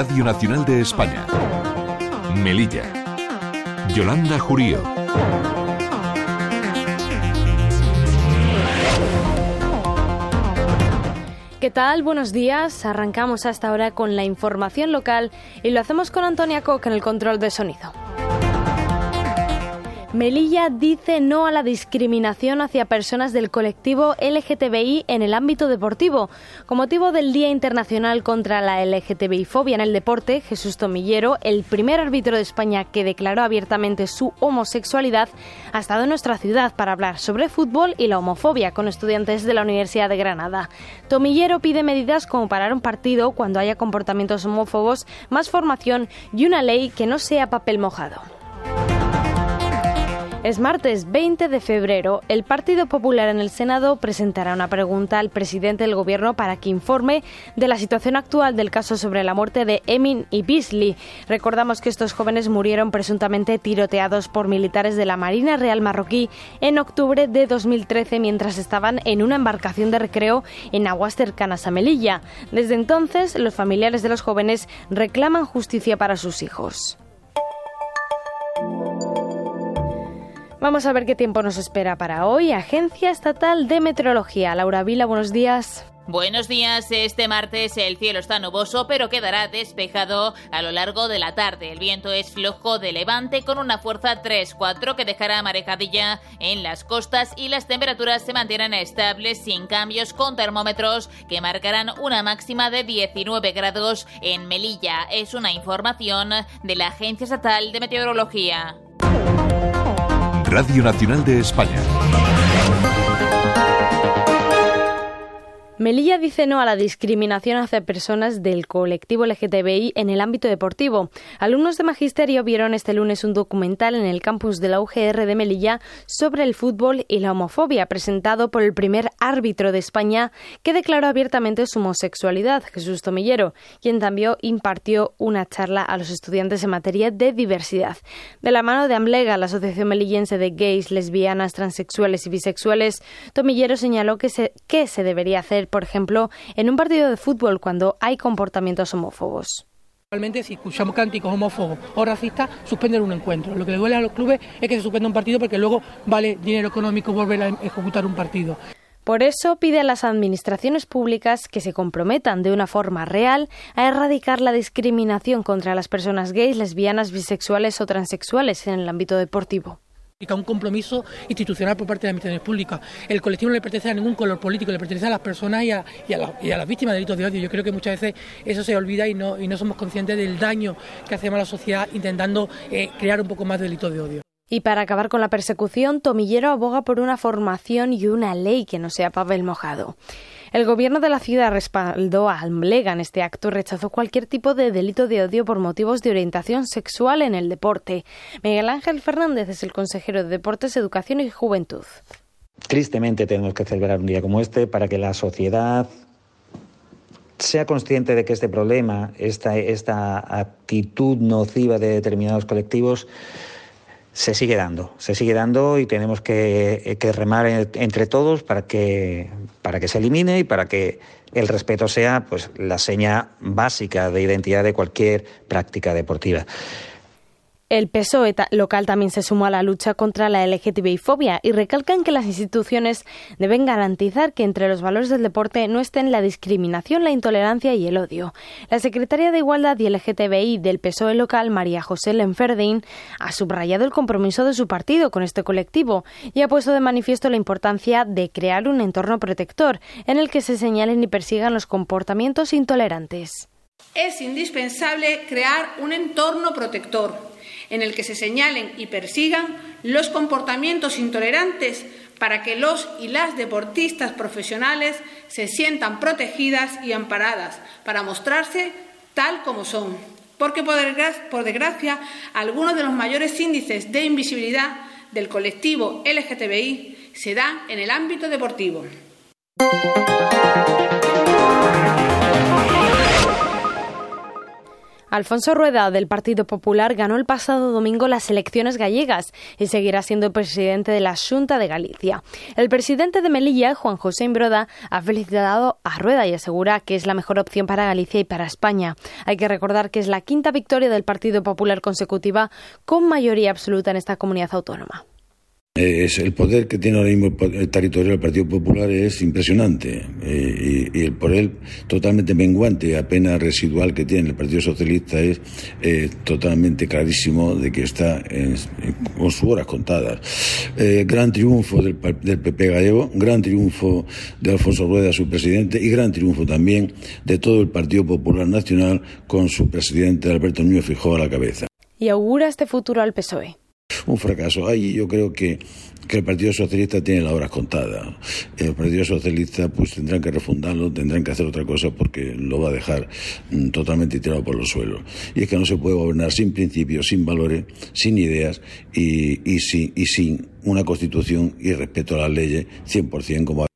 Radio Nacional de España. Melilla. Yolanda Jurío. ¿Qué tal? Buenos días. Arrancamos hasta ahora con la información local y lo hacemos con Antonia Koch en el control de sonido. Melilla dice no a la discriminación hacia personas del colectivo LGTBI en el ámbito deportivo. Con motivo del Día Internacional contra la LGTBI-fobia en el deporte, Jesús Tomillero, el primer árbitro de España que declaró abiertamente su homosexualidad, ha estado en nuestra ciudad para hablar sobre fútbol y la homofobia con estudiantes de la Universidad de Granada. Tomillero pide medidas como parar un partido cuando haya comportamientos homófobos, más formación y una ley que no sea papel mojado. Es martes 20 de febrero. El Partido Popular en el Senado presentará una pregunta al presidente del Gobierno para que informe de la situación actual del caso sobre la muerte de Emin y Beasley. Recordamos que estos jóvenes murieron presuntamente tiroteados por militares de la Marina Real Marroquí en octubre de 2013 mientras estaban en una embarcación de recreo en aguas cercanas a Melilla. Desde entonces, los familiares de los jóvenes reclaman justicia para sus hijos. Vamos a ver qué tiempo nos espera para hoy. Agencia Estatal de Meteorología. Laura Vila, buenos días. Buenos días. Este martes el cielo está nuboso, pero quedará despejado a lo largo de la tarde. El viento es flojo de levante con una fuerza 3-4 que dejará marejadilla en las costas y las temperaturas se mantienen estables sin cambios con termómetros que marcarán una máxima de 19 grados en Melilla. Es una información de la Agencia Estatal de Meteorología. Radio Nacional de España. Melilla dice no a la discriminación hacia personas del colectivo LGTBI en el ámbito deportivo. Alumnos de magisterio vieron este lunes un documental en el campus de la UGR de Melilla sobre el fútbol y la homofobia, presentado por el primer árbitro de España que declaró abiertamente su homosexualidad, Jesús Tomillero, quien también impartió una charla a los estudiantes en materia de diversidad. De la mano de Amlega, la Asociación Melillense de Gays, Lesbianas, Transexuales y Bisexuales, Tomillero señaló que se, que se debería hacer por ejemplo, en un partido de fútbol cuando hay comportamientos homófobos. Realmente, si escuchamos cánticos homófobos o racistas, suspender un encuentro. Lo que le duele a los clubes es que se suspenda un partido porque luego vale dinero económico volver a ejecutar un partido. Por eso pide a las administraciones públicas que se comprometan de una forma real a erradicar la discriminación contra las personas gays, lesbianas, bisexuales o transexuales en el ámbito deportivo un compromiso institucional por parte de las administraciones públicas. El colectivo no le pertenece a ningún color político, le pertenece a las personas y a, las víctimas de delitos de odio. Yo creo que muchas veces eso se olvida y no, y no somos conscientes del daño que hacemos a la sociedad intentando eh, crear un poco más de delitos de odio. Y para acabar con la persecución, Tomillero aboga por una formación y una ley que no sea papel mojado. El gobierno de la ciudad respaldó a Almlega en este acto y rechazó cualquier tipo de delito de odio por motivos de orientación sexual en el deporte. Miguel Ángel Fernández es el consejero de Deportes, Educación y Juventud. Tristemente tenemos que celebrar un día como este para que la sociedad sea consciente de que este problema, esta, esta actitud nociva de determinados colectivos, se sigue dando, se sigue dando y tenemos que, que remar entre todos para que, para que se elimine y para que el respeto sea pues, la seña básica de identidad de cualquier práctica deportiva. El PSOE local también se sumó a la lucha contra la LGTBI-fobia y recalcan que las instituciones deben garantizar que entre los valores del deporte no estén la discriminación, la intolerancia y el odio. La secretaria de Igualdad y LGTBI del PSOE local, María José Lenferdin, ha subrayado el compromiso de su partido con este colectivo y ha puesto de manifiesto la importancia de crear un entorno protector en el que se señalen y persigan los comportamientos intolerantes. Es indispensable crear un entorno protector en el que se señalen y persigan los comportamientos intolerantes para que los y las deportistas profesionales se sientan protegidas y amparadas para mostrarse tal como son. Porque, por desgracia, algunos de los mayores índices de invisibilidad del colectivo LGTBI se dan en el ámbito deportivo. Alfonso Rueda, del Partido Popular, ganó el pasado domingo las elecciones gallegas y seguirá siendo presidente de la Junta de Galicia. El presidente de Melilla, Juan José Imbroda, ha felicitado a Rueda y asegura que es la mejor opción para Galicia y para España. Hay que recordar que es la quinta victoria del Partido Popular consecutiva con mayoría absoluta en esta comunidad autónoma. Es, el poder que tiene ahora mismo el territorio del Partido Popular es impresionante eh, y, el poder totalmente menguante, apenas residual que tiene el Partido Socialista es eh, totalmente clarísimo de que está con sus horas contadas. Eh, gran triunfo del, del, PP gallego, gran triunfo de Alfonso Rueda, su presidente, y gran triunfo también de todo el Partido Popular Nacional con su presidente Alberto Núñez Fijó a la cabeza. ¿Y augura este futuro al PSOE? Un fracaso. Ahí yo creo que, que el Partido Socialista tiene las horas contadas. El Partido Socialista pues tendrán que refundarlo, tendrán que hacer otra cosa porque lo va a dejar mm, totalmente tirado por los suelos. Y es que no se puede gobernar sin principios, sin valores, sin ideas y, y, sin, y sin una constitución y respeto a las leyes 100% como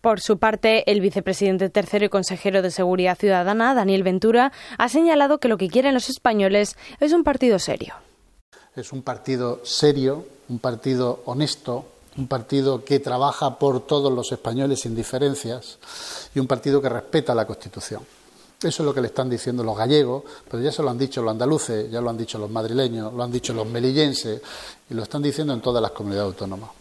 por su parte, el vicepresidente tercero y consejero de Seguridad Ciudadana, Daniel Ventura, ha señalado que lo que quieren los españoles es un partido serio es un partido serio, un partido honesto, un partido que trabaja por todos los españoles sin diferencias y un partido que respeta la Constitución. Eso es lo que le están diciendo los gallegos, pero ya se lo han dicho los andaluces, ya lo han dicho los madrileños, lo han dicho los melillenses y lo están diciendo en todas las comunidades autónomas.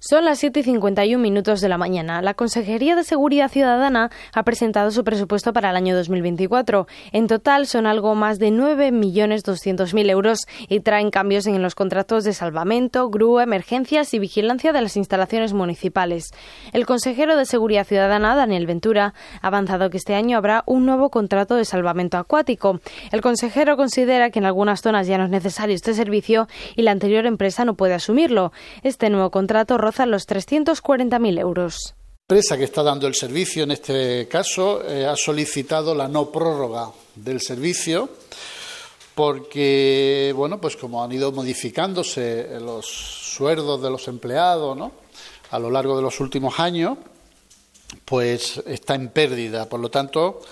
Son las 7 y 51 minutos de la mañana. La Consejería de Seguridad Ciudadana ha presentado su presupuesto para el año 2024. En total son algo más de 9.200.000 euros y traen cambios en los contratos de salvamento, grúa, emergencias y vigilancia de las instalaciones municipales. El consejero de Seguridad Ciudadana, Daniel Ventura, ha avanzado que este año habrá un nuevo contrato de salvamento acuático. El consejero considera que en algunas zonas ya no es necesario este servicio y la anterior empresa no puede asumirlo. Este nuevo contrato roza los 340.000 euros. La empresa que está dando el servicio, en este caso, eh, ha solicitado la no prórroga del servicio porque, bueno, pues como han ido modificándose los sueldos de los empleados, ¿no? A lo largo de los últimos años, pues está en pérdida. Por lo tanto,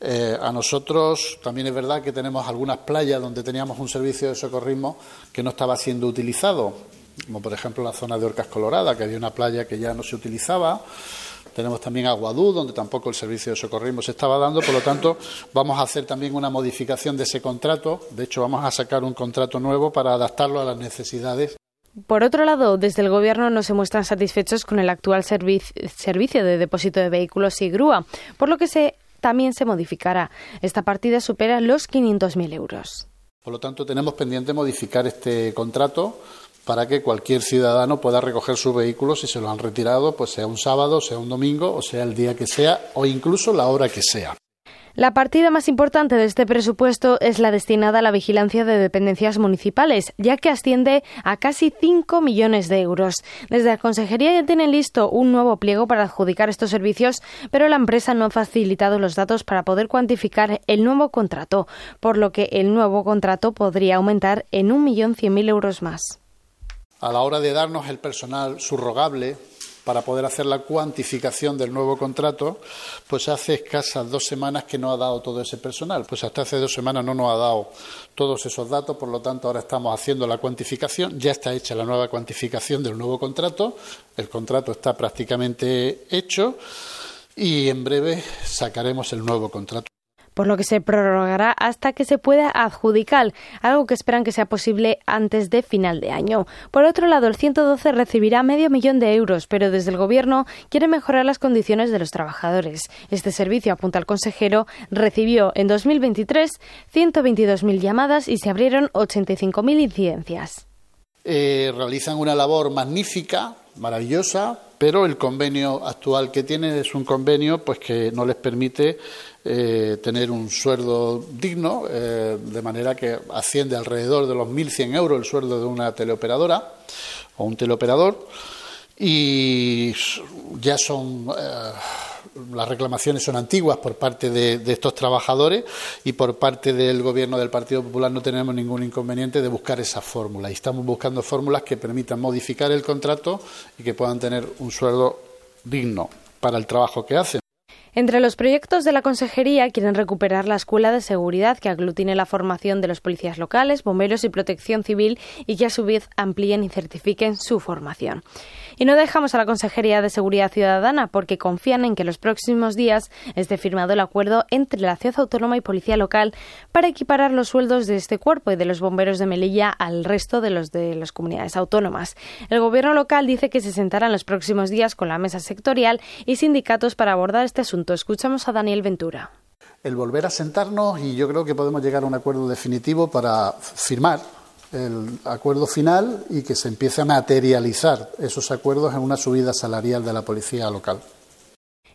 eh, a nosotros también es verdad que tenemos algunas playas donde teníamos un servicio de socorrismo que no estaba siendo utilizado como por ejemplo la zona de Orcas Colorada, que había una playa que ya no se utilizaba. Tenemos también Aguadú, donde tampoco el servicio de socorrismo se estaba dando. Por lo tanto, vamos a hacer también una modificación de ese contrato. De hecho, vamos a sacar un contrato nuevo para adaptarlo a las necesidades. Por otro lado, desde el Gobierno no se muestran satisfechos con el actual servicio de depósito de vehículos y grúa, por lo que se, también se modificará. Esta partida supera los 500.000 euros. Por lo tanto, tenemos pendiente modificar este contrato para que cualquier ciudadano pueda recoger sus vehículos si se lo han retirado, pues sea un sábado, sea un domingo, o sea el día que sea, o incluso la hora que sea. La partida más importante de este presupuesto es la destinada a la vigilancia de dependencias municipales, ya que asciende a casi 5 millones de euros. Desde la Consejería ya tienen listo un nuevo pliego para adjudicar estos servicios, pero la empresa no ha facilitado los datos para poder cuantificar el nuevo contrato, por lo que el nuevo contrato podría aumentar en 1.100.000 euros más a la hora de darnos el personal subrogable para poder hacer la cuantificación del nuevo contrato, pues hace escasas dos semanas que no ha dado todo ese personal. Pues hasta hace dos semanas no nos ha dado todos esos datos, por lo tanto ahora estamos haciendo la cuantificación, ya está hecha la nueva cuantificación del nuevo contrato, el contrato está prácticamente hecho y en breve sacaremos el nuevo contrato por lo que se prorrogará hasta que se pueda adjudicar, algo que esperan que sea posible antes de final de año. Por otro lado, el 112 recibirá medio millón de euros, pero desde el Gobierno quiere mejorar las condiciones de los trabajadores. Este servicio, apunta el consejero, recibió en 2023 122.000 llamadas y se abrieron 85.000 incidencias. Eh, realizan una labor magnífica, maravillosa, pero el convenio actual que tienen es un convenio pues que no les permite eh, tener un sueldo digno, eh, de manera que asciende alrededor de los 1.100 euros el sueldo de una teleoperadora o un teleoperador y ya son eh, las reclamaciones son antiguas por parte de, de, estos trabajadores y por parte del gobierno del Partido Popular no tenemos ningún inconveniente de buscar esas fórmulas y estamos buscando fórmulas que permitan modificar el contrato y que puedan tener un sueldo digno para el trabajo que hacen. Entre los proyectos de la Consejería quieren recuperar la Escuela de Seguridad que aglutine la formación de los policías locales, bomberos y protección civil y que a su vez amplíen y certifiquen su formación. Y no dejamos a la Consejería de Seguridad Ciudadana porque confían en que los próximos días esté firmado el acuerdo entre la Ciudad Autónoma y Policía Local para equiparar los sueldos de este cuerpo y de los bomberos de Melilla al resto de los de las comunidades autónomas. El Gobierno local dice que se sentará en los próximos días con la mesa sectorial y sindicatos para abordar este asunto Escuchamos a Daniel Ventura. El volver a sentarnos y yo creo que podemos llegar a un acuerdo definitivo para firmar el acuerdo final y que se empiece a materializar esos acuerdos en una subida salarial de la policía local.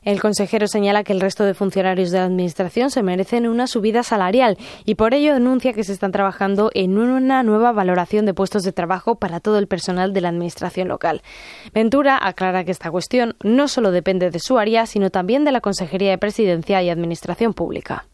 El consejero señala que el resto de funcionarios de la Administración se merecen una subida salarial y por ello denuncia que se están trabajando en una nueva valoración de puestos de trabajo para todo el personal de la Administración local. Ventura aclara que esta cuestión no solo depende de su área, sino también de la Consejería de Presidencia y Administración Pública.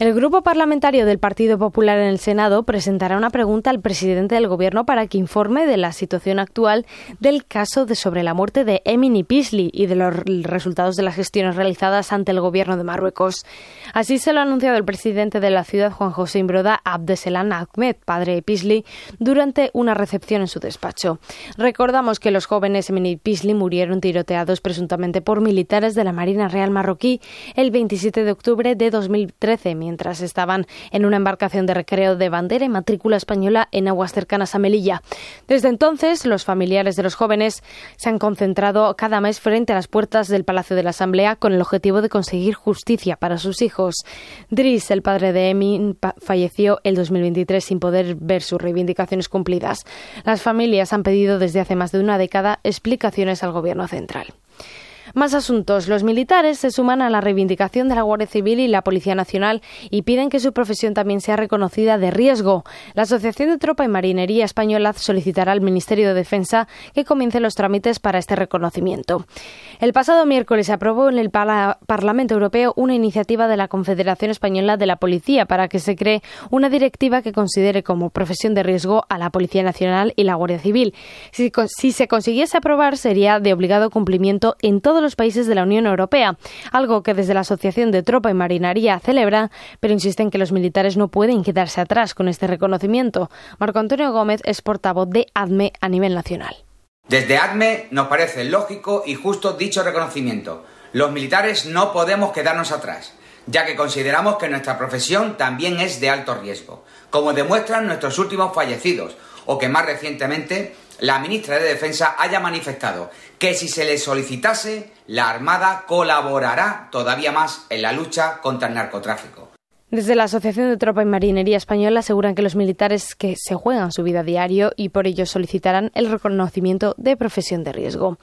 El Grupo Parlamentario del Partido Popular en el Senado presentará una pregunta al presidente del Gobierno para que informe de la situación actual del caso de sobre la muerte de Emily Pisley y de los resultados de las gestiones realizadas ante el Gobierno de Marruecos. Así se lo ha anunciado el presidente de la ciudad, Juan José Imbroda Abdeselan Ahmed, padre de Pisley, durante una recepción en su despacho. Recordamos que los jóvenes Emily Pisley murieron tiroteados presuntamente por militares de la Marina Real marroquí el 27 de octubre de 2013 mientras estaban en una embarcación de recreo de bandera y matrícula española en aguas cercanas a Melilla. Desde entonces, los familiares de los jóvenes se han concentrado cada mes frente a las puertas del Palacio de la Asamblea con el objetivo de conseguir justicia para sus hijos. Dries, el padre de Emin, falleció el 2023 sin poder ver sus reivindicaciones cumplidas. Las familias han pedido desde hace más de una década explicaciones al Gobierno central. Más asuntos. Los militares se suman a la reivindicación de la Guardia Civil y la Policía Nacional y piden que su profesión también sea reconocida de riesgo. La Asociación de Tropa y Marinería Española solicitará al Ministerio de Defensa que comience los trámites para este reconocimiento. El pasado miércoles se aprobó en el Parlamento Europeo una iniciativa de la Confederación Española de la Policía para que se cree una directiva que considere como profesión de riesgo a la Policía Nacional y la Guardia Civil. Si, si se consiguiese aprobar, sería de obligado cumplimiento en todo los países de la Unión Europea, algo que desde la Asociación de Tropa y Marinaría celebra, pero insisten que los militares no pueden quedarse atrás con este reconocimiento. Marco Antonio Gómez es portavoz de ADME a nivel nacional. Desde ADME nos parece lógico y justo dicho reconocimiento. Los militares no podemos quedarnos atrás, ya que consideramos que nuestra profesión también es de alto riesgo, como demuestran nuestros últimos fallecidos, o que más recientemente la ministra de Defensa haya manifestado que si se le solicitase, la Armada colaborará todavía más en la lucha contra el narcotráfico. Desde la Asociación de Tropa y Marinería Española aseguran que los militares que se juegan su vida a diario y por ello solicitarán el reconocimiento de profesión de riesgo.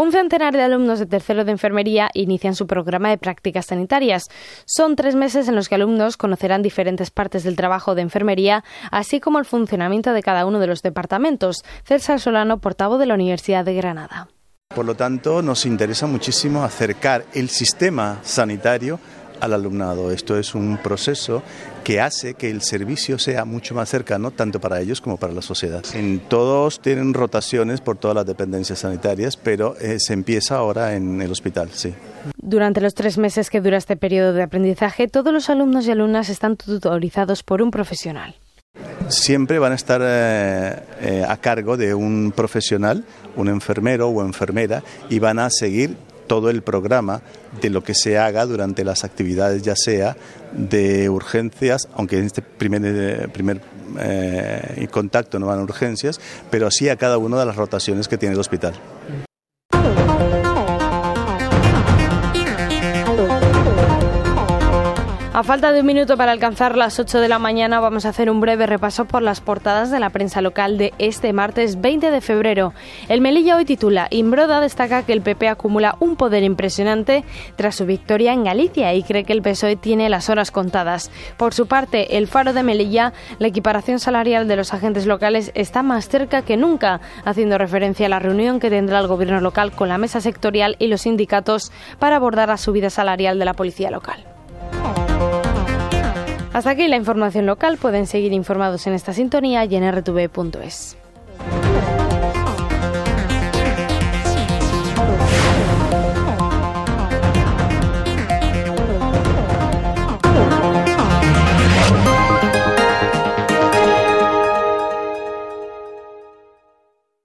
Un centenar de alumnos de tercero de enfermería inician su programa de prácticas sanitarias. Son tres meses en los que alumnos conocerán diferentes partes del trabajo de enfermería, así como el funcionamiento de cada uno de los departamentos. César Solano, portavoz de la Universidad de Granada. Por lo tanto, nos interesa muchísimo acercar el sistema sanitario al alumnado. Esto es un proceso que hace que el servicio sea mucho más cercano tanto para ellos como para la sociedad. En todos tienen rotaciones por todas las dependencias sanitarias, pero eh, se empieza ahora en el hospital, sí. Durante los tres meses que dura este periodo de aprendizaje, todos los alumnos y alumnas están tutorizados por un profesional. Siempre van a estar eh, eh, a cargo de un profesional, un enfermero o enfermera, y van a seguir todo el programa de lo que se haga durante las actividades, ya sea de urgencias, aunque en este primer, eh, primer eh, contacto no van a urgencias, pero sí a cada una de las rotaciones que tiene el hospital. A falta de un minuto para alcanzar las 8 de la mañana, vamos a hacer un breve repaso por las portadas de la prensa local de este martes 20 de febrero. El Melilla hoy titula: Imbroda destaca que el PP acumula un poder impresionante tras su victoria en Galicia y cree que el PSOE tiene las horas contadas. Por su parte, el Faro de Melilla, la equiparación salarial de los agentes locales está más cerca que nunca, haciendo referencia a la reunión que tendrá el gobierno local con la mesa sectorial y los sindicatos para abordar la subida salarial de la policía local. Hasta aquí la información local. Pueden seguir informados en esta sintonía y en rtv.es.